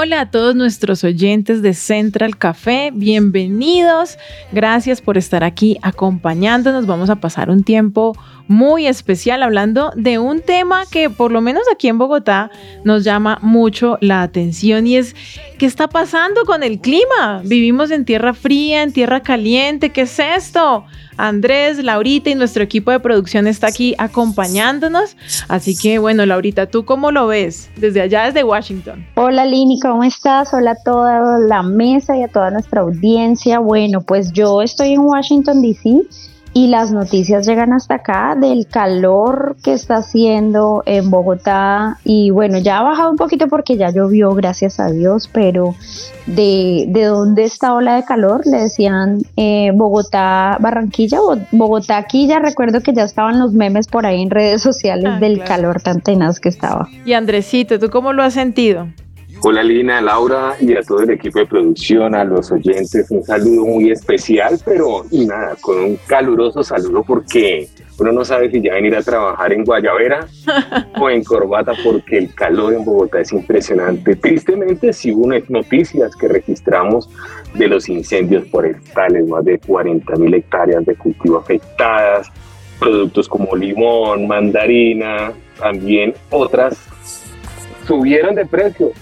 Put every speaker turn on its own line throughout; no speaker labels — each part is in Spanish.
Hola a todos nuestros oyentes de Central Café, bienvenidos. Gracias por estar aquí acompañándonos. Vamos a pasar un tiempo muy especial hablando de un tema que por lo menos aquí en Bogotá nos llama mucho la atención y es ¿qué está pasando con el clima? Vivimos en tierra fría, en tierra caliente, ¿qué es esto? Andrés, Laurita y nuestro equipo de producción está aquí acompañándonos. Así que bueno, Laurita, ¿tú cómo lo ves? Desde allá, desde Washington.
Hola Lini, ¿cómo estás? Hola a toda la mesa y a toda nuestra audiencia. Bueno, pues yo estoy en Washington, D.C. y las noticias llegan hasta acá del calor que está haciendo en Bogotá y bueno, ya ha bajado un poquito porque ya llovió, gracias a Dios, pero de, de dónde está ola de calor, le decían eh, Bogotá, Barranquilla, Bogotá aquí, ya recuerdo que ya estaban los memes por ahí en redes sociales
Ah,
del
claro.
calor tan tenaz que estaba.
Y Andresito, ¿tú cómo lo has sentido?
Hola Lina, Laura y a todo el equipo de producción, a los oyentes, un saludo muy especial, pero y nada, con un caluroso saludo porque uno no sabe si ya venir a trabajar en Guayavera o en Corbata porque el calor en Bogotá es impresionante. Tristemente sí hubo unas noticias que registramos de los incendios forestales, más de 40 mil hectáreas de cultivo afectadas, productos como limón, mandarina, también otras subieron de precio.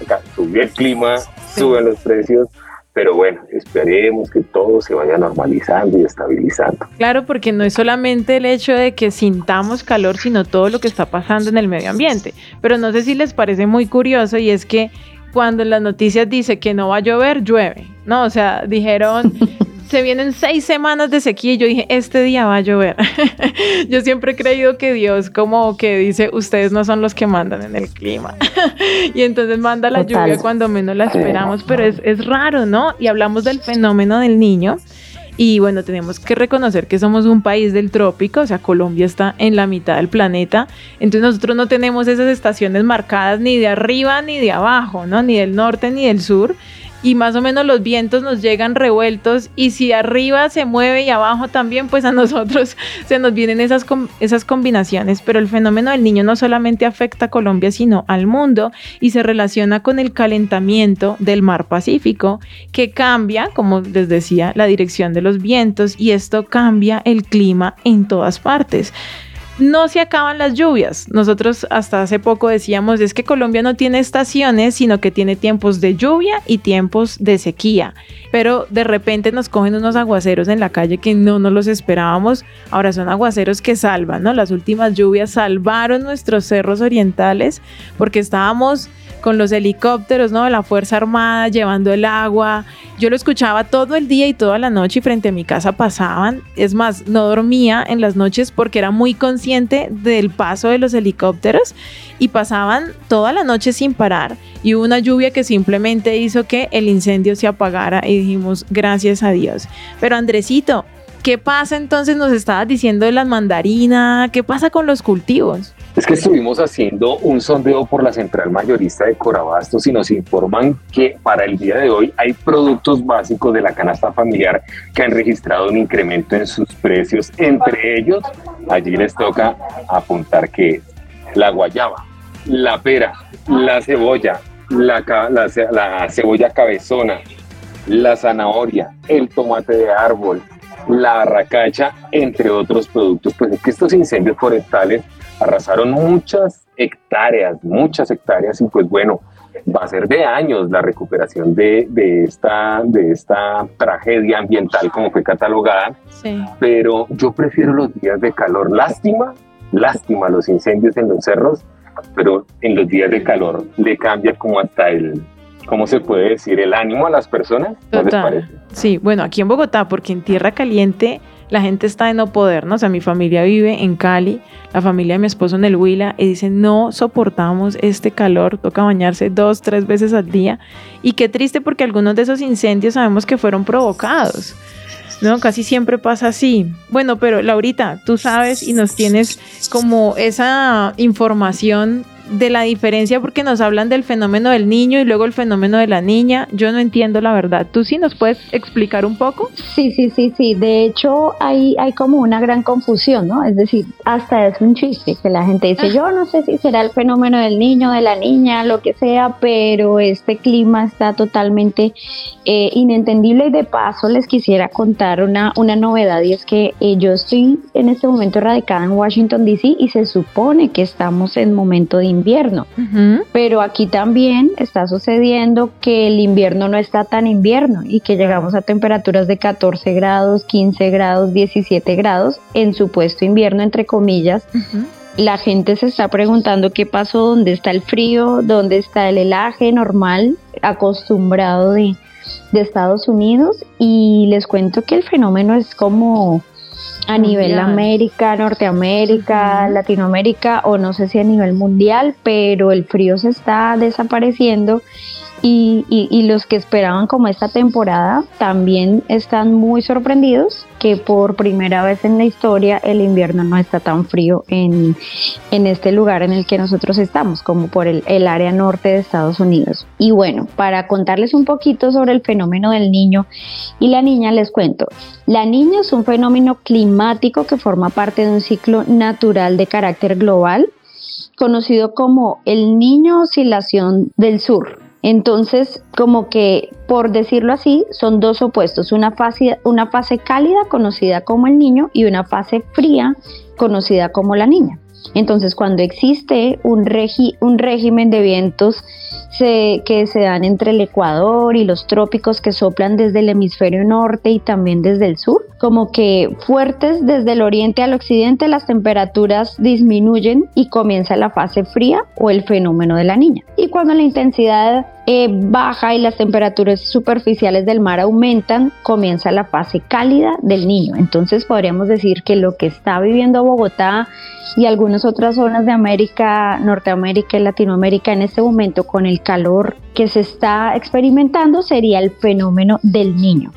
Acá subió el clima, suben los precios, pero bueno, esperemos que todo se vaya normalizando y estabilizando.
Claro, porque no es solamente el hecho de que sintamos calor, sino todo lo que está pasando en el medio ambiente. Pero no sé si les parece muy curioso y es que cuando en las noticias dice que no va a llover, llueve. No, o sea, dijeron, se vienen seis semanas de sequía y yo dije, este día va a llover. yo siempre he creído que Dios como que dice, ustedes no son los que mandan en el clima. y entonces manda la
Total.
lluvia cuando menos la esperamos, pero es, es raro, ¿no? Y hablamos del fenómeno del niño. Y bueno, tenemos que reconocer que somos un país del trópico, o sea, Colombia está en la mitad del planeta, entonces nosotros no tenemos esas estaciones marcadas ni de arriba ni de abajo, ¿no? Ni del norte ni del sur. Y más o menos los vientos nos llegan revueltos y si arriba se mueve y abajo también, pues a nosotros se nos vienen esas, esas combinaciones. Pero el fenómeno del niño no solamente afecta a Colombia, sino al mundo y se relaciona con el calentamiento del mar Pacífico, que cambia, como les decía, la dirección de los vientos y esto cambia el clima en todas partes. No se acaban las lluvias. Nosotros hasta hace poco decíamos es que Colombia no tiene estaciones, sino que tiene tiempos de lluvia y tiempos de sequía. Pero de repente nos cogen unos aguaceros en la calle que no nos los esperábamos. Ahora son aguaceros que salvan, ¿no? Las últimas lluvias salvaron nuestros cerros orientales porque estábamos con los helicópteros, ¿no? La Fuerza Armada llevando el agua. Yo lo escuchaba todo el día y toda la noche y frente a mi casa pasaban. Es más, no dormía en las noches porque era muy consciente del paso de los helicópteros y pasaban toda la noche sin parar. Y hubo una lluvia que simplemente hizo que el incendio se apagara y dijimos, gracias a Dios. Pero Andresito, ¿qué pasa entonces? Nos estabas diciendo de las mandarinas, ¿qué pasa con los cultivos?
Es que estuvimos haciendo un sondeo por la central mayorista de Corabastos y nos informan que para el día de hoy hay productos básicos de la canasta familiar que han registrado un incremento en sus precios. Entre ellos, allí les toca apuntar que es la guayaba, la pera, la cebolla, la, la cebolla cabezona, la zanahoria, el tomate de árbol, la arracacha, entre otros productos. Pues es que estos incendios forestales arrasaron muchas hectáreas, muchas hectáreas y pues bueno, va a ser de años la recuperación de, de esta, de esta tragedia ambiental como fue catalogada,
Sí.
pero yo prefiero los días de calor. Lástima, lástima los incendios en los cerros, pero en los días de calor le cambia como hasta el, ¿cómo se puede decir? El ánimo a las personas. ¿No les parece?
Sí, bueno, aquí en Bogotá, porque en Tierra Caliente la gente está de no poder, ¿no? O sea, mi familia vive en Cali, la familia de mi esposo en el Huila, y dicen, no soportamos este calor, toca bañarse dos, tres veces al día. Y qué triste porque algunos de esos incendios sabemos que fueron provocados. ¿no? Casi siempre pasa así. Bueno, pero Laurita, tú sabes y nos tienes como esa información de la diferencia porque nos hablan del fenómeno del niño y luego el fenómeno de la niña. Yo no entiendo la verdad. ¿Tú sí nos puedes explicar un poco?
Sí, sí, sí, sí. De hecho, hay, hay como una gran confusión, ¿no? Es decir, hasta es un chiste que la gente dice, ah. yo no sé si será el fenómeno del niño, de la niña, lo que sea, pero este clima está totalmente eh, inentendible y de paso les quisiera contar una, una novedad y es que eh, yo estoy en este momento radicada en Washington, D.C. y se supone que estamos en momento de invierno. Pero aquí también está sucediendo que el invierno no está tan invierno y que llegamos a temperaturas de 14 grados, 15 grados, 17 grados en supuesto invierno, entre comillas. La gente se está preguntando qué pasó, dónde está el frío, dónde está el helaje normal, acostumbrado de, de Estados Unidos. Y les cuento que el fenómeno es como a nivel América, Norteamérica, Latinoamérica o no sé si a nivel mundial, pero el frío se está desapareciendo y, y, los que esperaban como esta temporada también están muy sorprendidos que por primera vez en la historia el invierno no está tan frío en, en este lugar en el que nosotros estamos, como por el, área norte de Estados Unidos. Y bueno, para contarles un poquito sobre el fenómeno del niño y la niña, les cuento. La niña es un fenómeno climático que forma parte de un ciclo natural de carácter global conocido como el niño oscilación del sur entonces, como que, por decirlo así, son dos opuestos, una fase, una fase cálida conocida como el niño y una fase fría conocida como la niña. Entonces, cuando existe un, un régimen de vientos que se dan entre el Ecuador y los trópicos que soplan desde el hemisferio norte y también desde el sur, como que fuertes desde el oriente al occidente, las temperaturas disminuyen y comienza la fase fría o el fenómeno de la niña. Y cuando la intensidad eh, baja y las temperaturas superficiales del mar aumentan, comienza la fase cálida del niño. Entonces podríamos decir que lo que está viviendo Bogotá y algunas otras zonas de América, Norteamérica y Latinoamérica en este momento con el calor que se está experimentando sería el fenómeno del niño.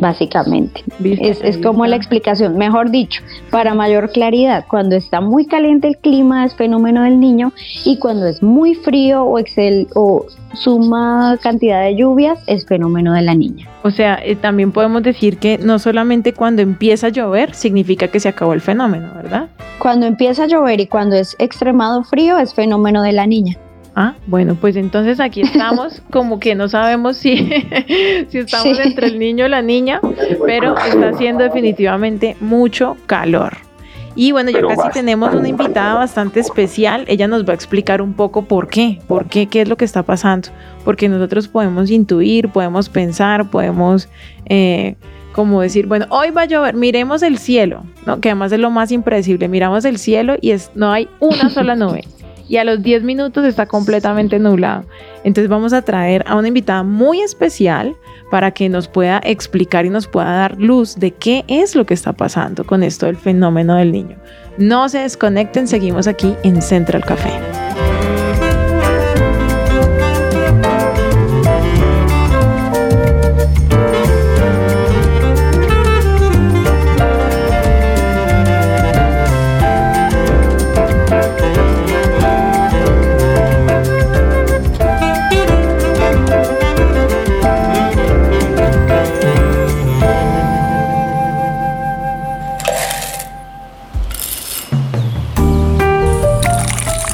Básicamente. Es, como la explicación, mejor dicho, para mayor claridad, cuando está muy caliente el clima es fenómeno del niño y cuando es muy frío o, excel, o suma cantidad de lluvias es fenómeno de la niña.
O sea, eh, también podemos decir que no solamente cuando empieza a llover significa que se acabó el fenómeno, ¿verdad?
Cuando empieza a llover y cuando es extremado frío es fenómeno de la niña.
Ah, bueno, pues entonces aquí estamos, como que no sabemos si, si estamos entre el niño y la niña, pero está haciendo definitivamente mucho calor. Y bueno, ya casi tenemos una invitada bastante especial. Ella nos va a explicar un poco por qué, por qué, qué es lo que está pasando. Porque nosotros podemos intuir, podemos pensar, podemos, eh, como decir, bueno, hoy va a llover, miremos el cielo, ¿no? que además es lo más impredecible. Miramos el cielo y es, no hay una sola nube y a los 10 minutos está completamente nublado. Entonces vamos a traer a una invitada muy especial para que nos pueda explicar y nos pueda dar luz de qué es lo que está pasando con esto del fenómeno del niño. No se desconecten, seguimos aquí en Central Café.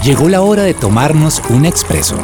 Llegó la hora de tomarnos un expreso.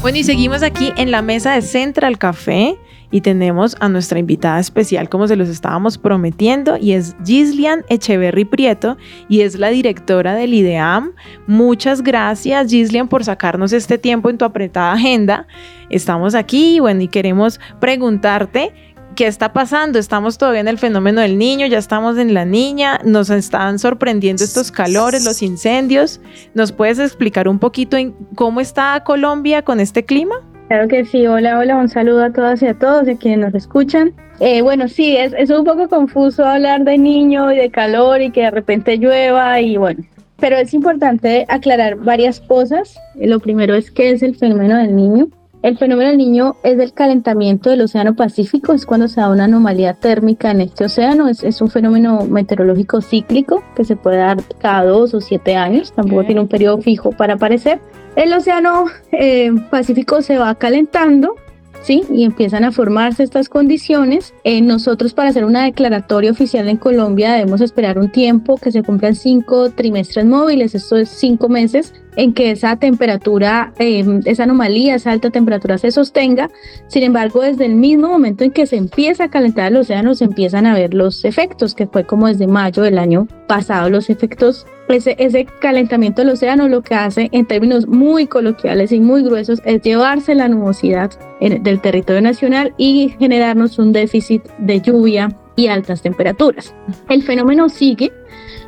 Bueno, y seguimos aquí en la mesa de Central Café y tenemos a nuestra invitada especial, como se los estábamos prometiendo, y es Gislian Echeverry Prieto, y es la directora del IDEAM. Muchas gracias, Gislian, por sacarnos este tiempo en tu apretada agenda. Estamos aquí, bueno, y queremos preguntarte ¿qué está pasando? Estamos todavía en el fenómeno del niño, ya estamos en la niña, nos están sorprendiendo estos calores, los incendios. ¿Nos puedes explicar un poquito cómo está Colombia con este clima?
Claro que sí, hola, hola, un saludo a todas y a todos y a quienes nos escuchan. Eh, bueno, sí, es, es un poco confuso hablar de niño y de calor y que de repente llueva y bueno, pero es importante aclarar varias cosas. Lo primero es qué es el fenómeno del niño. El fenómeno del niño es el calentamiento del Océano Pacífico, es cuando se da una anomalía térmica en este océano, es, es un fenómeno meteorológico cíclico que se puede dar cada dos o siete años, tampoco tiene un periodo fijo para aparecer. El Océano eh, Pacífico se va calentando ¿sí? Y empiezan a formarse estas condiciones. Eh, nosotros para hacer una declaratoria oficial en Colombia debemos esperar un tiempo que se cumplan cinco trimestres móviles, esto es cinco meses en que esa temperatura, em, esa anomalía, esa alta temperatura se sostenga. Sin embargo, desde el mismo momento en que se empieza a calentar el océano, se empiezan a ver los efectos, que fue como desde mayo del año pasado, los efectos, ese, ese calentamiento del océano lo que hace en términos muy coloquiales y muy gruesos es llevarse la nubosidad del territorio nacional y generarnos un déficit de lluvia y altas temperaturas. El fenómeno sigue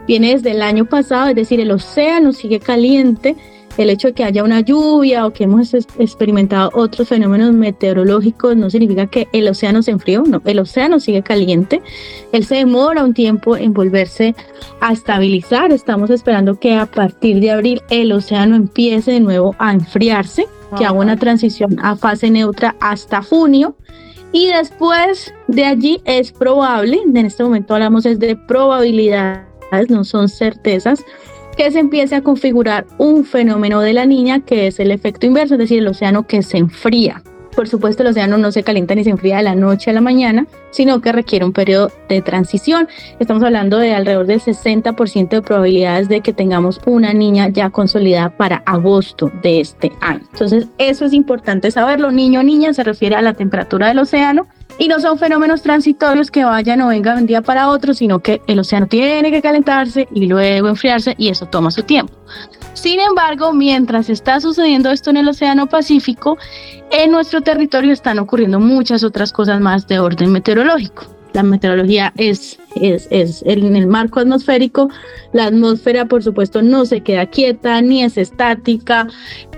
viene desde el año pasado, es decir, el océano sigue caliente, el hecho de que haya una lluvia o que hemos experimentado otros fenómenos meteorológicos no significa que el océano se enfrió, no, el océano sigue caliente, él se demora un tiempo en volverse a estabilizar, estamos esperando que a partir de abril el océano empiece de nuevo a enfriarse, que haga una transición a fase neutra hasta junio. Y después de allí es probable, en este momento hablamos es de probabilidad no son certezas, que se empiece a configurar un fenómeno de la niña que es el efecto inverso, es decir, el océano que se enfría. Por supuesto, el océano no se calienta ni se enfría de la noche a la mañana, sino que requiere un periodo de transición. Estamos hablando de alrededor del 60% de probabilidades de que tengamos una niña ya consolidada para agosto de este año. Entonces, eso es importante saberlo. Niño o niña se refiere a la temperatura del océano y no son fenómenos transitorios que vayan o vengan de un día para otro, sino que el océano tiene que calentarse y luego enfriarse y eso toma su tiempo. Sin embargo, mientras está sucediendo esto en el Océano Pacífico, en nuestro territorio están ocurriendo muchas otras cosas más de orden meteorológico. La meteorología es, es, es en el marco atmosférico. La atmósfera, por supuesto, no se queda quieta ni es estática.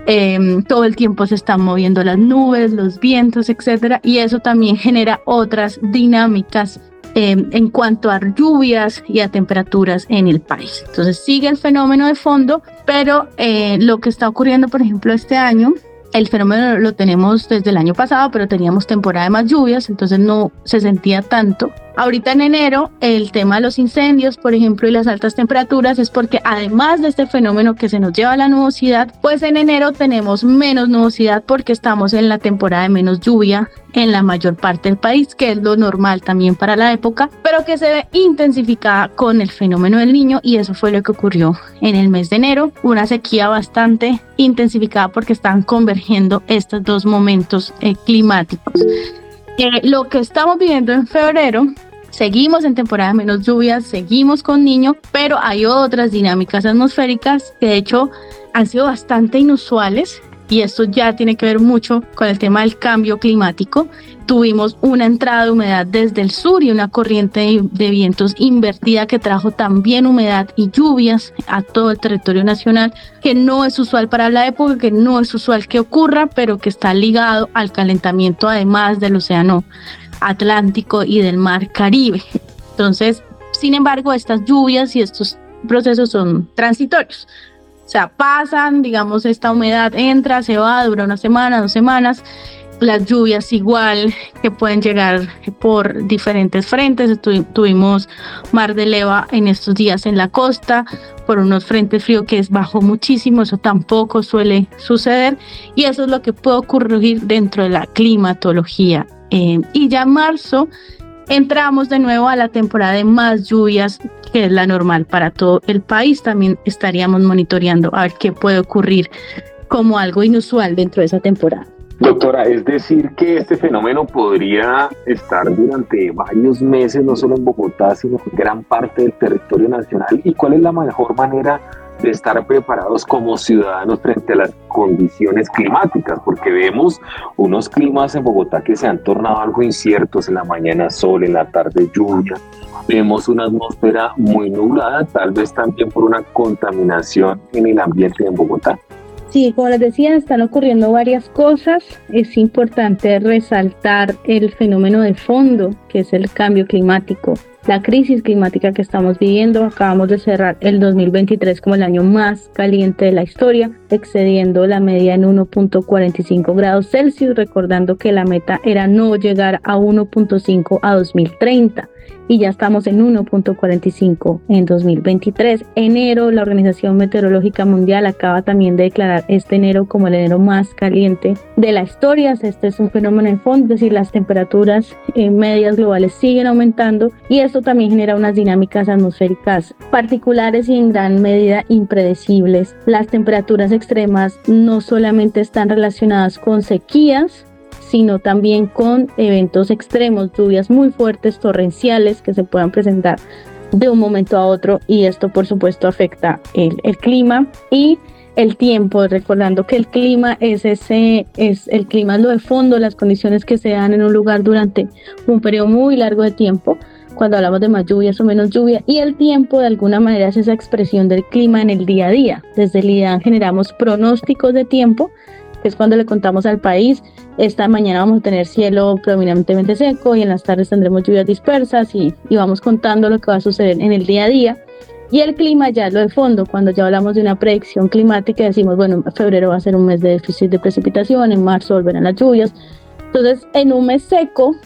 Em, todo el tiempo se están moviendo las nubes, los vientos, etcétera, y eso también genera otras dinámicas em, en cuanto a lluvias y a temperaturas en el país. Entonces sigue el fenómeno de fondo, pero eh, lo que está ocurriendo, por ejemplo, este año el fenómeno lo tenemos desde el año pasado, pero teníamos temporada de más lluvias, entonces no se sentía tanto. Ahorita en enero, el tema de los incendios, por ejemplo, y las altas temperaturas es porque además de este fenómeno que se nos lleva a la nubosidad, pues en enero tenemos menos nubosidad porque estamos en la temporada de menos lluvia en la mayor parte del país, que es lo normal también para la época, pero que se ve intensificada con el fenómeno del niño y eso fue lo que ocurrió en el mes de enero, una sequía bastante intensificada porque están convergiendo estos dos momentos eh, climáticos. Eh, lo que estamos viviendo en febrero Seguimos en temporada de menos lluvias, seguimos con niño, pero hay otras dinámicas atmosféricas que de hecho han sido bastante inusuales y esto ya tiene que ver mucho con el tema del cambio climático. Tuvimos una entrada de humedad desde el sur y una corriente de vientos invertida que trajo también humedad y lluvias a todo el territorio nacional, que no es usual para la época, que no es usual que ocurra, pero que está ligado al calentamiento además del océano Atlántico y del mar Caribe. Entonces, sin embargo, estas lluvias y estos procesos son transitorios. O sea, pasan, digamos, esta humedad entra, se va, dura una semana, dos semanas. Las lluvias igual que pueden llegar por diferentes frentes. tuvimos mar de leva en estos días en la costa por unos frentes fríos que es bajo muchísimo. Eso tampoco suele suceder. Y eso es lo que puede ocurrir dentro de la climatología. Eh, y ya en marzo entramos de nuevo a la temporada de más lluvias, que es la normal para todo el país. También estaríamos monitoreando a ver qué puede ocurrir como algo inusual dentro de esa temporada.
Doctora, es decir que este fenómeno podría estar durante varios meses, no solo en Bogotá, sino en gran parte del territorio nacional. ¿Y cuál es la mejor manera de estar preparados como ciudadanos frente a las condiciones climáticas, porque vemos unos climas en Bogotá que se han tornado algo inciertos, en la mañana sol, en la tarde lluvia, vemos una atmósfera muy nublada, tal vez también por una contaminación en el ambiente en Bogotá.
Sí, como les decía, están ocurriendo varias cosas. Es importante resaltar el fenómeno de fondo, que es el cambio climático la crisis climática que estamos viviendo. Acabamos de cerrar el 2023 como el año más caliente de la historia, excediendo la media en 1.45 grados Celsius, recordando que la meta era no llegar a 1.5 a 2030 y ya estamos en 1.45 en 2023. Enero, la Organización Meteorológica Mundial acaba también de declarar este enero como el enero más caliente de la historia. Este es un fenómeno en fondo, es decir, las temperaturas eh, medias globales siguen aumentando y esto también genera unas dinámicas atmosféricas particulares y en gran medida impredecibles. Las temperaturas extremas no solamente están relacionadas con sequías, sino también con eventos extremos, lluvias muy fuertes, torrenciales que se puedan presentar de un momento a otro y esto por supuesto afecta el, el clima y el tiempo, recordando que el clima es ese, es el clima es lo de fondo, las condiciones que se dan en un lugar durante un periodo muy largo de tiempo, cuando hablamos de más lluvias o menos lluvia, y el tiempo de alguna manera es esa expresión del clima en el día a día. Desde el IDAN generamos pronósticos de tiempo que es cuando le contamos al país, esta mañana vamos a tener cielo predominantemente seco y en las tardes tendremos lluvias dispersas y, y vamos contando lo que va a suceder en el día a día. Y el clima ya es lo de fondo, cuando ya hablamos de una predicción climática, decimos, bueno, febrero va a ser un mes de déficit de precipitación, en marzo volverán las lluvias. Entonces, en un mes seco,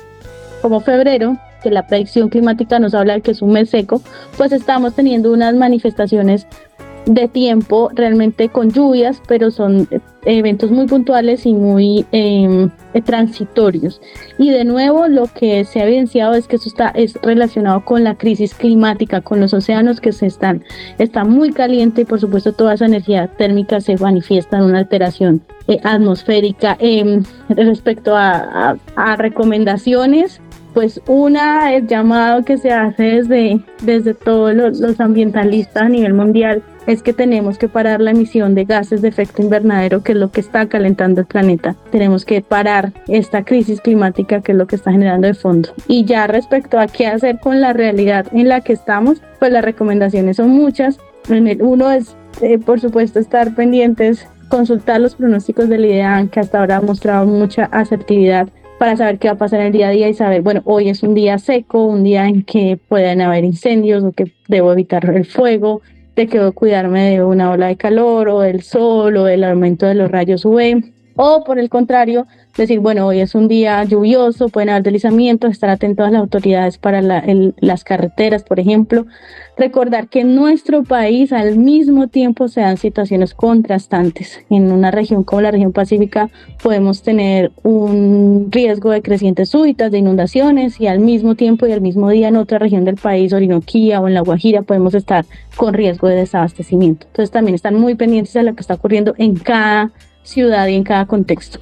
como febrero, que la predicción climática nos habla de que es un mes seco, pues estamos teniendo unas manifestaciones de tiempo realmente con lluvias, pero son eventos muy puntuales y muy em, transitorios. Y de nuevo lo que se ha evidenciado es que eso está es relacionado con la crisis climática, con los océanos que se están, está muy caliente y por supuesto toda esa energía térmica se manifiesta en una alteración eh, atmosférica. Em, respecto a, a recomendaciones, pues una, el llamado que se hace desde, desde todos los, ambientalistas a nivel mundial es que tenemos que parar la emisión de gases de efecto invernadero, que es lo que está calentando el planeta. Tenemos que parar esta crisis climática, que es lo que está generando de fondo. Y ya respecto a qué hacer con la realidad en la que estamos, pues las recomendaciones son muchas. Uno es, eh, por supuesto, estar pendientes, consultar los pronósticos del IDEAN, que hasta ahora ha mostrado mucha asertividad para saber qué va a pasar en el día a día y saber, bueno, hoy es un día seco, un día en que pueden haber incendios o que debo evitar el fuego, de que debo cuidarme de una ola de calor o del sol o del aumento de los rayos UV. O por el contrario, decir, bueno, hoy es un día lluvioso, pueden haber deslizamientos, estar atentos a las autoridades para las carreteras, por ejemplo. Recordar que en nuestro país al mismo tiempo se dan situaciones contrastantes. En una región como la región pacífica podemos tener un riesgo de crecientes súbitas, de inundaciones, y al mismo tiempo y al mismo día en otra región del país, Orinoquía o en La Guajira, podemos estar con riesgo de desabastecimiento. Entonces también están muy pendientes de lo que está ocurriendo en cada ciudad y en cada contexto.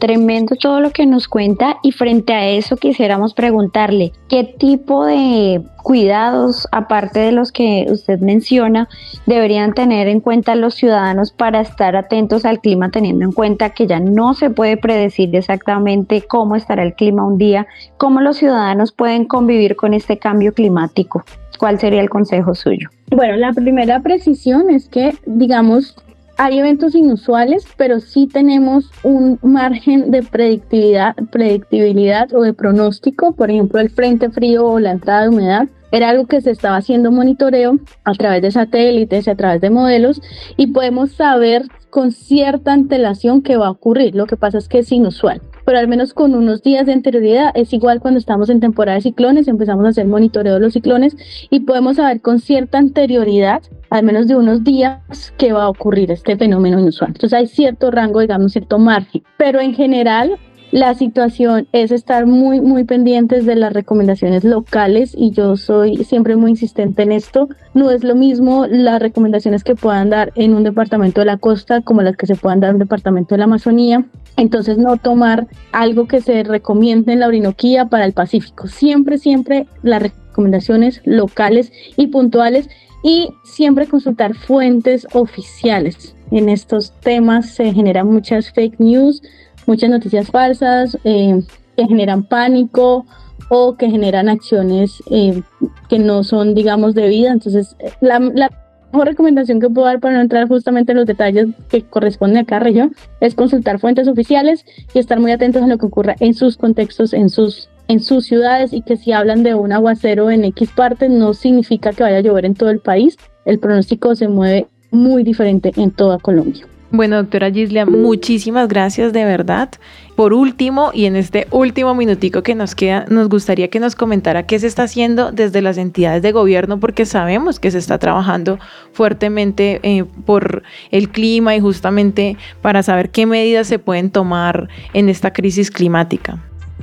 Tremendo todo lo que nos cuenta y frente a eso quisiéramos preguntarle qué tipo de cuidados, aparte de los que usted menciona, deberían tener en cuenta los ciudadanos para estar atentos al clima, teniendo en cuenta que ya no se puede predecir exactamente cómo estará el clima un día, cómo los ciudadanos pueden convivir con este cambio climático. ¿Cuál sería el consejo suyo?
Bueno, la primera precisión es que, digamos, hay eventos inusuales, pero sí tenemos un margen de predictividad, predictibilidad o de pronóstico, por ejemplo, el frente frío o la entrada de humedad. Era algo que se estaba haciendo monitoreo a través de satélites y a través de modelos y podemos saber con cierta antelación qué va a ocurrir. Lo que pasa es que es inusual pero al menos con unos días de anterioridad es igual cuando estamos en temporada de ciclones, empezamos a hacer monitoreo de los ciclones y podemos saber con cierta anterioridad, al menos de unos días, qué va a ocurrir este fenómeno inusual. Entonces hay cierto rango, digamos, cierto margen, pero en general la situación es estar muy, muy pendientes de las recomendaciones locales y yo soy siempre muy insistente en esto. No es lo mismo las recomendaciones que puedan dar en un departamento de la costa como las que se puedan dar en un departamento de la Amazonía. Entonces no tomar algo que se recomiende en la Orinoquía para el Pacífico. Siempre, siempre las recomendaciones locales y puntuales y siempre consultar fuentes oficiales. En estos temas se generan muchas fake news, muchas noticias falsas eh, que generan pánico o que generan acciones eh, que no son, digamos, debidas. Entonces, la, la, mejor recomendación que puedo dar para no entrar justamente en los detalles que corresponden a cada región es consultar fuentes oficiales y estar muy atentos a lo que ocurra en sus contextos, en sus en sus ciudades y que si hablan de un aguacero en X parte no significa que vaya a llover en todo el país. El pronóstico se mueve muy diferente en toda Colombia.
Bueno, doctora Gislia, muchísimas gracias de verdad. Por último, y en este último minutico que nos queda, nos gustaría que nos comentara qué se está haciendo desde las entidades de gobierno, porque sabemos que se está trabajando fuertemente eh, por el clima y justamente para saber qué medidas se pueden tomar en esta crisis climática.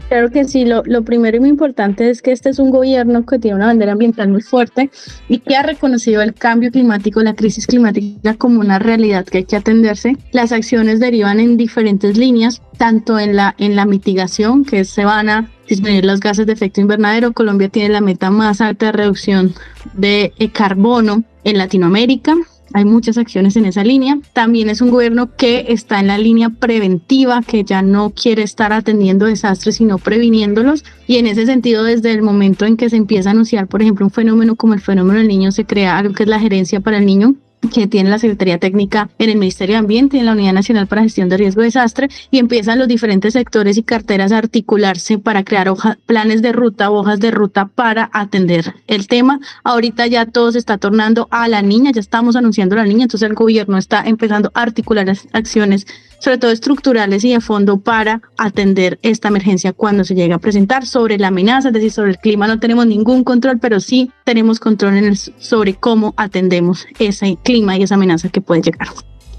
Claro que sí, lo, lo, primero y muy importante es que este es un gobierno que tiene una bandera ambiental muy fuerte y que ha reconocido el cambio climático, la crisis climática como una realidad que hay que atenderse. Las acciones derivan en diferentes líneas, tanto en la, en la mitigación, que se van a disminuir los gases de efecto invernadero. Colombia tiene la meta más alta de reducción de carbono en Latinoamérica hay muchas acciones en esa línea. También es un gobierno que está en la línea preventiva, que ya no quiere estar atendiendo desastres, sino previniéndolos. Y en ese sentido, desde el momento en que se empieza a anunciar, por ejemplo, un fenómeno como el fenómeno del niño, se crea algo que es la gerencia para el niño, que tiene la Secretaría Técnica en el Ministerio de Ambiente y en la Unidad Nacional para Gestión de Riesgo de Desastre y empiezan los diferentes sectores y carteras a articularse para crear planes de ruta, hojas de ruta para atender el tema. Ahorita ya todo se está tornando a la niña, ya estamos anunciando a la niña, entonces el gobierno está empezando a articular las acciones sobre todo estructurales y de fondo para atender esta emergencia cuando se llega a presentar. Sobre la amenaza, es decir, sobre el clima no tenemos ningún control, pero sí tenemos control en el, sobre cómo atendemos ese clima y esa amenaza que puede llegar.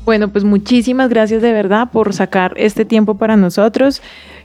Bueno, pues muchísimas gracias de verdad por sacar este tiempo para nosotros.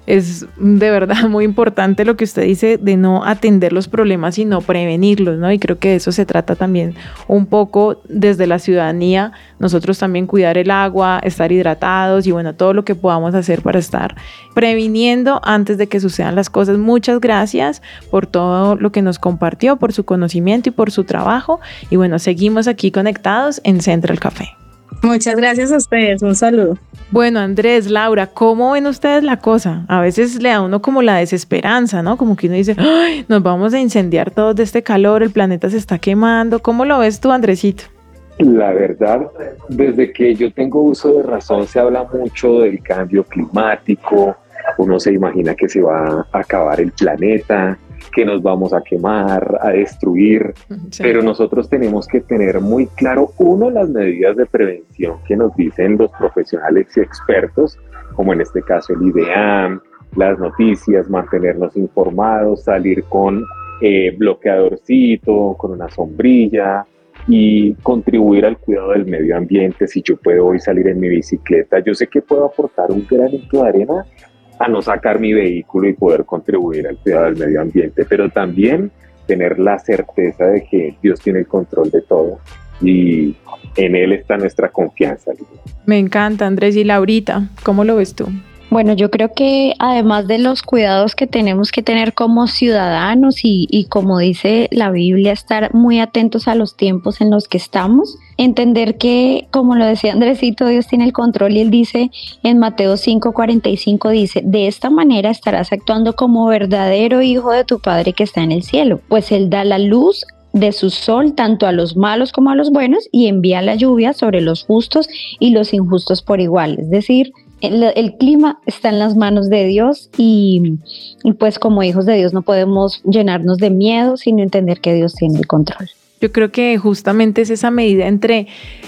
Es de verdad muy importante lo que usted dice de no atender los problemas, sino prevenirlos, ¿no? Y creo que de eso se trata también un poco desde la ciudadanía, nosotros también cuidar el agua, estar hidratados y bueno, todo lo que podamos hacer para estar previniendo antes de que sucedan las cosas. Muchas gracias por todo lo que nos compartió, por su conocimiento y por su trabajo. Y bueno, seguimos aquí conectados en Central Café.
Muchas gracias a ustedes, un saludo.
Bueno, Andrés, Laura, ¿cómo ven ustedes la cosa? A veces le da uno como la desesperanza, ¿no? Como que uno dice, Ay, nos vamos a incendiar todos de este calor, el planeta se está quemando. ¿Cómo lo ves tú, Andresito?
La verdad, desde que yo tengo uso de razón se habla mucho del cambio climático, uno se imagina que se va a acabar el planeta, que nos vamos a quemar, a destruir, pero nosotros tenemos que tener muy claro, uno, las medidas de prevención que nos dicen los profesionales y expertos, como en este caso el IDEAM, las noticias, mantenernos informados, salir con eh, bloqueadorcito, con una sombrilla y contribuir al cuidado del medio ambiente. Si yo puedo hoy salir en mi bicicleta, yo sé que puedo aportar un granito de arena a no sacar mi vehículo y poder contribuir al cuidado del medio ambiente, pero también tener la certeza de que Dios tiene el control de todo y en Él está nuestra confianza.
Me encanta, Andrés. Y Laurita, ¿cómo lo ves tú?
Bueno, yo creo que además de los cuidados que tenemos que tener como ciudadanos y, como dice la Biblia, estar muy atentos a los tiempos en los que estamos, entender que, como lo decía Andresito, Dios tiene el control y él dice en Mateo 5:45, dice, de esta manera estarás actuando como verdadero hijo de tu Padre que está en el cielo, pues Él da la luz de su sol tanto a los malos como a los buenos y envía la lluvia sobre los justos y los injustos por igual. Es decir, el, clima está en las manos de Dios y, pues como hijos de Dios no podemos llenarnos de miedo, sino entender que Dios tiene el control.
Yo creo que justamente es esa medida entre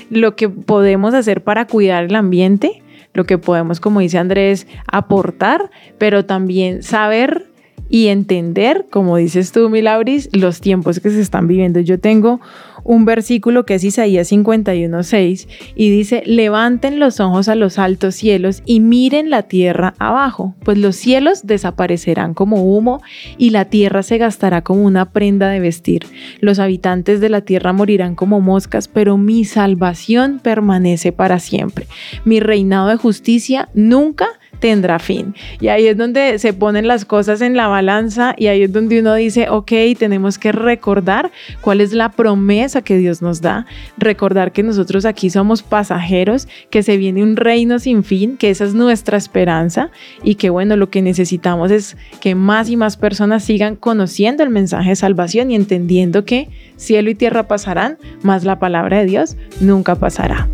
lo que podemos hacer para cuidar el ambiente, lo que podemos, como dice Andrés, aportar, pero también saber y entender, como dices tú, Milauris, los tiempos que se están viviendo. Yo tengo un versículo que es Isaías 51.6 y dice, levanten los ojos a los altos cielos y miren la tierra abajo, pues los cielos desaparecerán como humo y la tierra se gastará como una prenda de vestir. Los habitantes de la tierra morirán como moscas, pero mi salvación permanece para siempre. Mi reinado de justicia nunca tendrá fin. Y ahí es donde se ponen las cosas en la balanza y ahí es donde uno dice, ok, tenemos que recordar cuál es la promesa que Dios nos da, recordar que nosotros aquí somos pasajeros, que se viene un reino sin fin, que esa es nuestra esperanza y que bueno, lo que necesitamos es que más y más personas sigan conociendo el mensaje de salvación y entendiendo que cielo y tierra pasarán, más la palabra de Dios nunca pasará.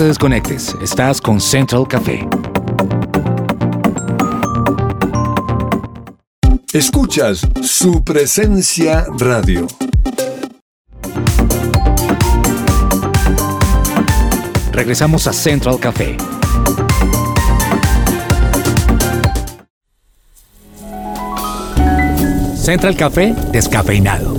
Te desconectes, estás con Central Café.
Escuchas su presencia radio.
Regresamos a Central Café. Central Café descafeinado.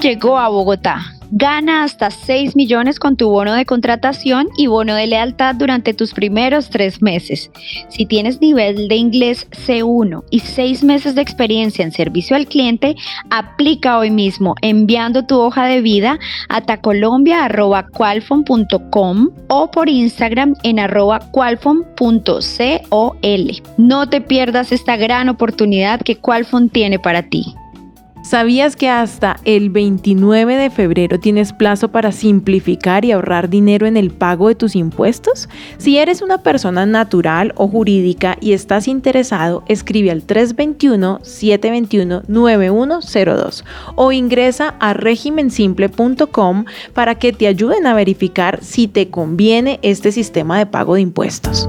Llegó a Bogotá Gana hasta 6 millones con tu bono de contratación y bono de lealtad durante tus primeros tres meses. Si tienes nivel de inglés C1 y 6 meses de experiencia en servicio al cliente, aplica hoy mismo enviando tu hoja de vida a tacolombia.qualfon.com o por Instagram en arroba qualfon.col. No te pierdas esta gran oportunidad que Qualfon tiene para ti.
¿Sabías que hasta el 29 de febrero tienes plazo para simplificar y ahorrar dinero en el pago de tus impuestos? Si eres una persona natural o jurídica y estás interesado, escribe al 321-721-9102 o ingresa a regimensimple.com para que te ayuden a verificar si te conviene este sistema de pago de impuestos.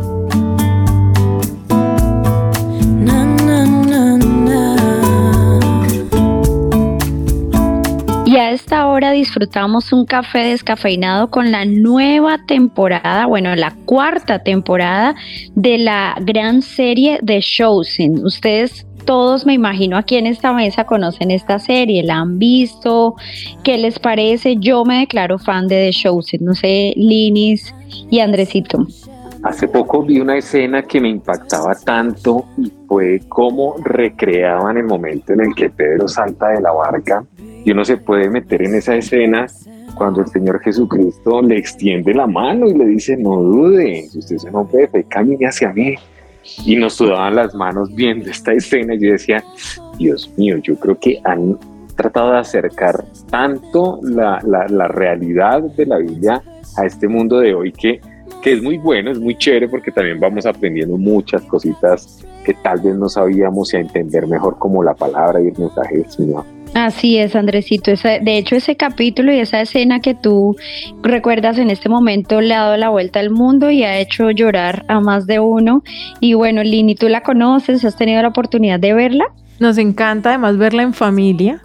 Y a esta hora disfrutamos un café descafeinado con la nueva temporada, bueno, la cuarta temporada de la gran serie de Chosen. Ustedes todos, me imagino, aquí en esta mesa conocen esta serie, la han visto, ¿qué les parece? Yo me declaro fan de The Chosen, no sé, Linis y Andresito.
Hace poco vi una escena que me impactaba tanto y fue cómo recreaban el momento en el que Pedro salta de la barca y uno se puede meter en esa escena cuando el Señor Jesucristo le extiende la mano y le dice, no dude, usted se no puede fe, camine hacia mí. Y nos sudaban las manos viendo esta escena y yo decía, Dios mío, yo creo que han tratado de acercar tanto la, la, la realidad de la Biblia a este mundo de hoy que, que es muy bueno, es muy chévere porque también vamos aprendiendo muchas cositas que tal vez no sabíamos y a entender mejor como la palabra y el mensaje del Señor.
Así es, Andresito. de hecho, ese capítulo y esa escena que tú recuerdas en este momento le ha dado la vuelta al mundo y ha hecho llorar a más de uno. Y bueno, Lini, tú la conoces, has tenido la oportunidad de verla.
Nos encanta además verla en familia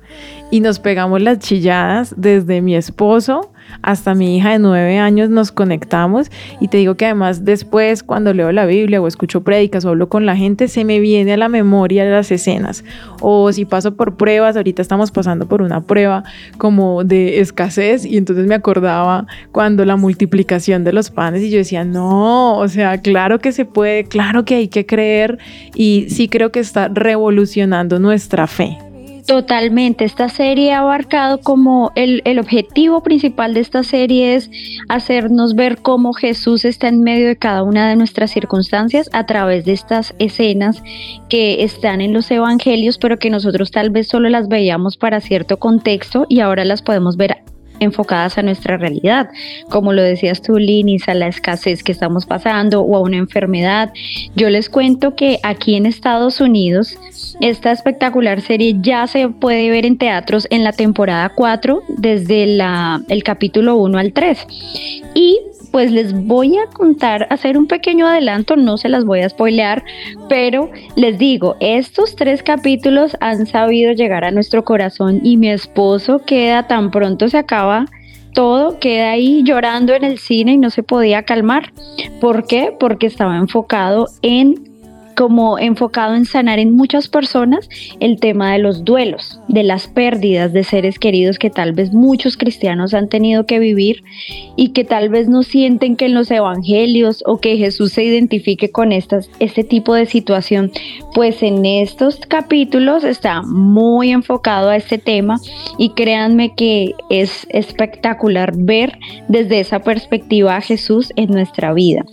y nos pegamos las chilladas desde mi esposo hasta mi hija de nueve años nos conectamos y te digo que además después cuando leo la Biblia o escucho prédicas o hablo con la gente se me viene a la memoria las escenas o si paso por pruebas, ahorita estamos pasando por una prueba como de escasez y entonces me acordaba cuando la multiplicación de los panes y yo decía, no, o sea, claro que se puede, claro que hay que creer y sí creo que está revolucionando nuestra fe.
Totalmente, esta serie ha abarcado como el, el, objetivo principal de esta serie es hacernos ver cómo Jesús está en medio de cada una de nuestras circunstancias a través de estas escenas que están en los evangelios, pero que nosotros tal vez solo las veíamos para cierto contexto y ahora las podemos ver enfocadas a nuestra realidad, como lo decías tú, Linis, a la escasez que estamos pasando o a una enfermedad. Yo les cuento que aquí en Estados Unidos esta espectacular serie ya se puede ver en teatros en la temporada 4 desde la, el capítulo 1 al 3. Y pues les voy a contar, hacer un pequeño adelanto, no se las voy a spoilear, pero les digo, estos tres capítulos han sabido llegar a nuestro corazón y mi esposo queda tan pronto se acaba todo queda ahí llorando en el cine y no se podía calmar. ¿Por qué? Porque estaba enfocado en como enfocado en sanar en muchas personas el tema de los duelos, de las pérdidas de seres queridos que tal vez muchos cristianos han tenido que vivir y que tal vez no sienten que en los evangelios o que Jesús se identifique con estas, este tipo de situación. Pues en estos capítulos está muy enfocado a este tema y créanme que es espectacular ver desde esa perspectiva a Jesús en nuestra vida.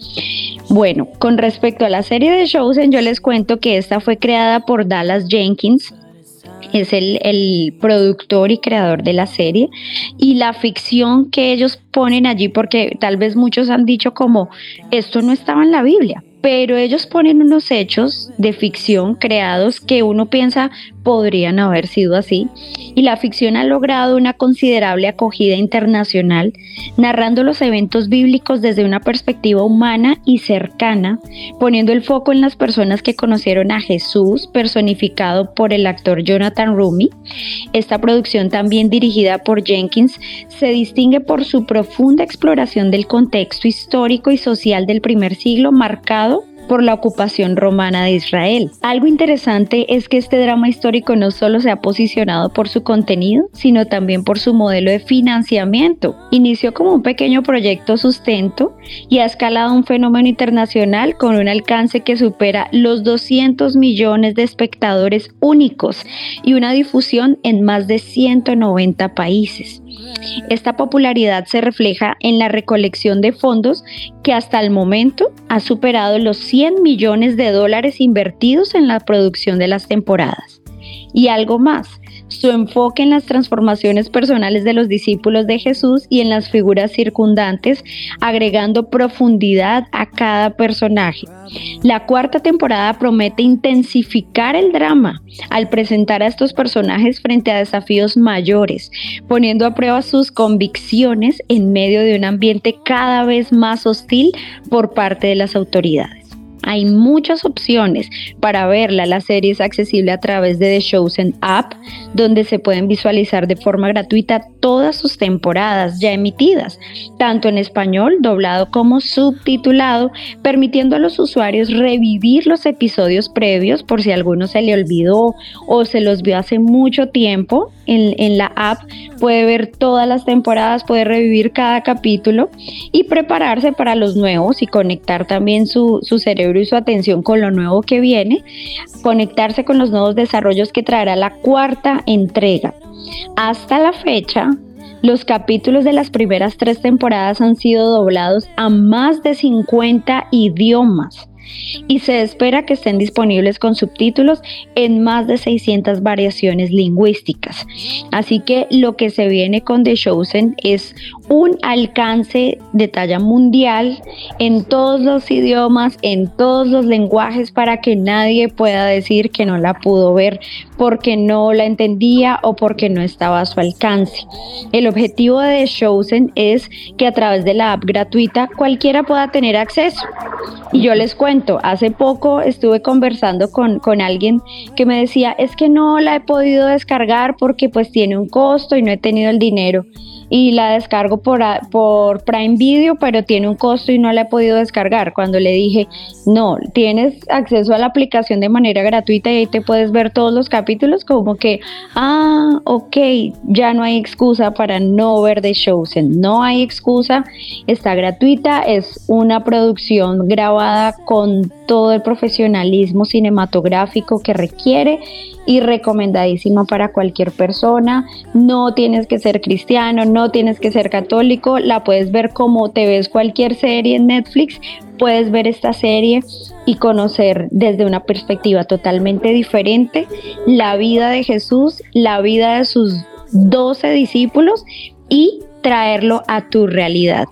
Bueno, con respecto a la serie de Yo les cuento que esta fue creada por Dallas Jenkins, es el, el, productor y creador de la serie. Y la ficción que ellos ponen allí porque tal vez muchos han dicho como esto no estaba en la Biblia pero ellos ponen unos hechos de ficción creados que uno piensa podrían haber sido así, y la ficción ha logrado una considerable acogida internacional, narrando los eventos bíblicos desde una perspectiva humana y cercana, poniendo el foco en las personas que conocieron a Jesús, personificado por el actor Jonathan Rumi. Esta producción, también dirigida por Jenkins, se distingue por su profunda exploración del contexto histórico y social del primer siglo marcado por la ocupación romana de Israel. Algo interesante es que este drama histórico no solo se ha posicionado por su contenido, sino también por su modelo de financiamiento. Inició como un pequeño proyecto sustento y ha escalado un fenómeno internacional con un alcance que supera los 200 millones de espectadores únicos y una difusión en más de 190 países. Esta popularidad se refleja en la recolección de fondos que hasta el momento ha superado los 100 millones de dólares invertidos en la producción de las temporadas. Y algo más, su enfoque en las transformaciones personales de los discípulos de Jesús y en las figuras circundantes, agregando profundidad a cada personaje. La cuarta temporada promete intensificar el drama al presentar a estos personajes frente a desafíos mayores, poniendo a prueba sus convicciones en medio de un ambiente cada vez más hostil por parte de las autoridades. Hay muchas opciones para verla. La serie es accesible a través de The Chosen App, donde se pueden visualizar de forma gratuita todas sus temporadas ya emitidas, tanto en español, doblado como subtitulado, permitiendo a los usuarios revivir los episodios previos por si alguno se le olvidó o se los vio hace mucho tiempo. En, la app puede ver todas las temporadas, puede revivir cada capítulo y prepararse para los nuevos y conectar también su, su cerebro y su atención con lo nuevo que viene, conectarse con los nuevos desarrollos que traerá la cuarta entrega. Hasta la fecha, los capítulos de las primeras tres temporadas han sido doblados a más de 50 idiomas y se espera que estén disponibles con subtítulos en más de 600 variaciones lingüísticas. Así que lo que se viene con The Chosen es un alcance de talla mundial en todos los idiomas, en todos los lenguajes, para que nadie pueda decir que no la pudo ver porque no la entendía o porque no estaba a su alcance. El objetivo de Chosen es que a través de la app gratuita cualquiera pueda tener acceso. Y yo les cuento, hace poco estuve conversando con, con alguien que me decía, es que no la he podido descargar porque pues tiene un costo y no he tenido el dinero y la descargo por, por Prime Video, pero tiene un costo y no la he podido descargar. Cuando le dije, no, tienes acceso a la aplicación de manera gratuita y ahí te puedes ver todos los capítulos, como que, ah, ok, ya no hay excusa para no ver The Chosen, no hay excusa, está gratuita, es una producción grabada con todo el profesionalismo cinematográfico que requiere y recomendadísima para cualquier persona. No tienes que ser cristiano, no tienes que ser católico, la puedes ver como te ves cualquier serie en Netflix, puedes ver esta serie y conocer desde una perspectiva totalmente diferente la vida de Jesús, la vida de sus doce discípulos y traerlo a tu realidad.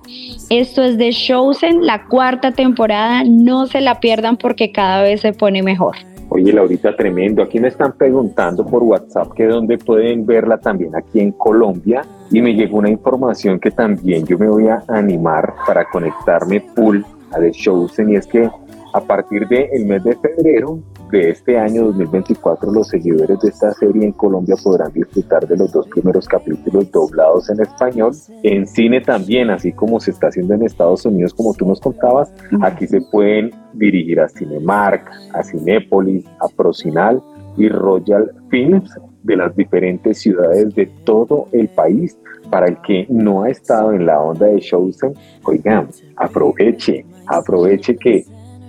Esto es de Chosen, la cuarta temporada, no se la pierdan porque cada vez se pone mejor.
Oye, Laurita, tremendo. Aquí me están preguntando por WhatsApp que dónde pueden verla también aquí en Colombia. Y me llegó una información que también yo me voy a animar para conectarme full a The Chosen. Y es que a partir del mes de febrero de este año 2024, los seguidores de esta serie en Colombia podrán disfrutar de los dos primeros capítulos doblados en español. En cine también, así como se está haciendo en Estados Unidos, como tú nos contabas, aquí se pueden dirigir a Cinemark, a Cinépolis, a Procinal y Royal Films de las diferentes ciudades de todo el país. Para el que no ha estado en la onda de Chosen, oigan, aproveche, aproveche que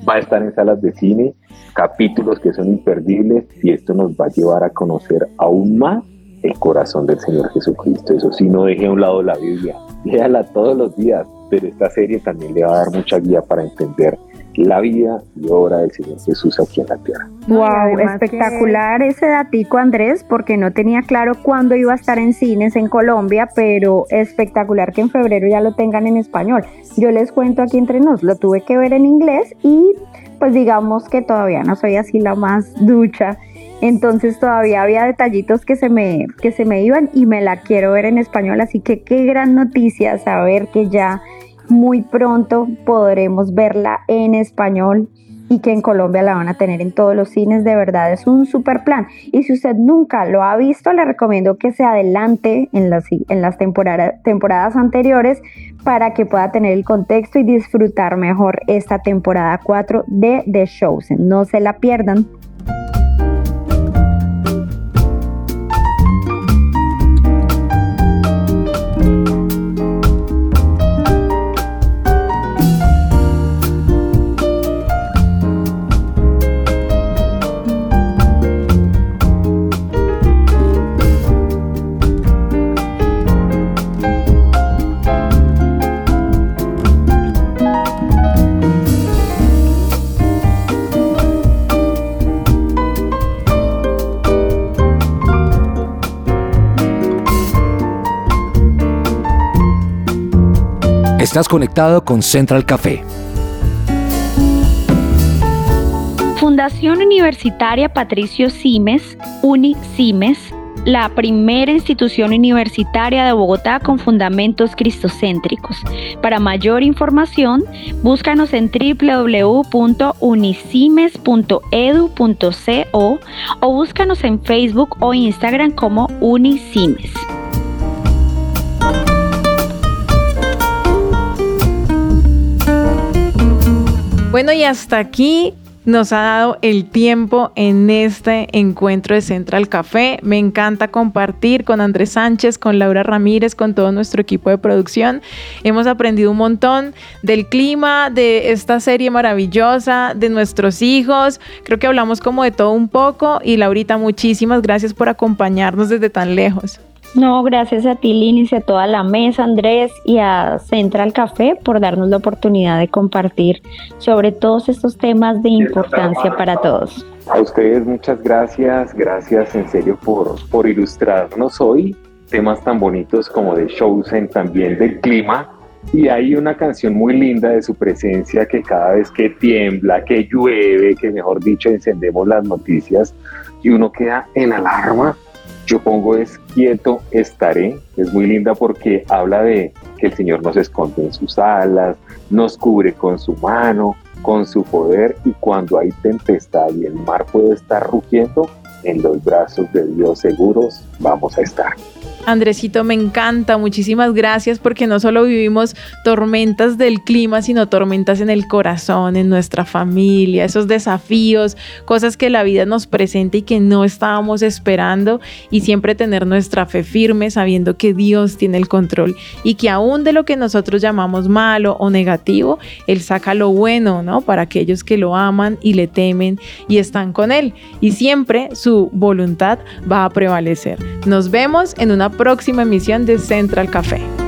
va a estar en salas de cine, capítulos que son imperdibles y esto nos va a llevar a conocer aún más el corazón del Señor Jesucristo. Eso sí, no deje a un lado la Biblia, léala todos los días, pero esta serie también le va a dar mucha guía para entender la vida y obra del Señor Jesús aquí en la tierra.
Wow, espectacular ese datico Andrés, porque no tenía claro cuándo iba a estar en cines en Colombia, pero espectacular que en febrero ya lo tengan en español. Yo les cuento aquí entre nos, lo tuve que ver en inglés y pues digamos que todavía no soy así la más ducha. Entonces todavía había detallitos que se me que se me iban y me la quiero ver en español, así que qué gran noticia saber que ya muy pronto podremos verla en español y que en Colombia la van a tener en todos los cines. De verdad es un super plan. Y si usted nunca lo ha visto, le recomiendo que se adelante en las, temporadas anteriores para que pueda tener el contexto y disfrutar mejor esta temporada 4 de The Shows. No se la pierdan.
Estás conectado con Central Café.
Fundación Universitaria Patricio Simes, UNICIMES, la primera institución universitaria de Bogotá con fundamentos cristocéntricos. Para mayor información, búscanos en www.unicimes.edu.co o búscanos en Facebook o Instagram como Unicimes.
Bueno, y hasta aquí nos ha dado el tiempo en este encuentro de Central Café. Me encanta compartir con Andrés Sánchez, con Laura Ramírez, con todo nuestro equipo de producción. Hemos aprendido un montón del clima, de esta serie maravillosa, de nuestros hijos. Creo que hablamos como de todo un poco. Y Laurita, muchísimas gracias por acompañarnos desde tan lejos.
No, gracias a ti, Linis, y a toda la mesa, Andrés, y a Central Café por darnos la oportunidad de compartir sobre todos estos temas de importancia para todos.
A ustedes muchas gracias, gracias en serio por, por ilustrarnos hoy temas tan bonitos como de en también del clima. Y hay una canción muy linda de su presencia que cada vez que tiembla, que llueve, que mejor dicho encendemos las noticias y uno queda en alarma yo pongo es quieto estaré. Es muy linda porque habla de que el Señor nos esconde en sus alas, nos cubre con su mano, con su poder y cuando hay tempestad y el mar puede estar rugiendo, en los brazos de Dios seguros vamos a estar.
Andresito, me encanta. Muchísimas gracias porque no solo vivimos tormentas del clima, sino tormentas en el corazón, en nuestra familia, esos desafíos, cosas que la vida nos presenta y que no estábamos esperando y siempre tener nuestra fe firme sabiendo que Dios tiene el control y que aún de lo que nosotros llamamos malo o negativo, Él saca lo bueno, ¿no? Para aquellos que lo aman y le temen y están con Él. Y siempre su voluntad va a prevalecer. Nos vemos en una próxima emisión de Central Café.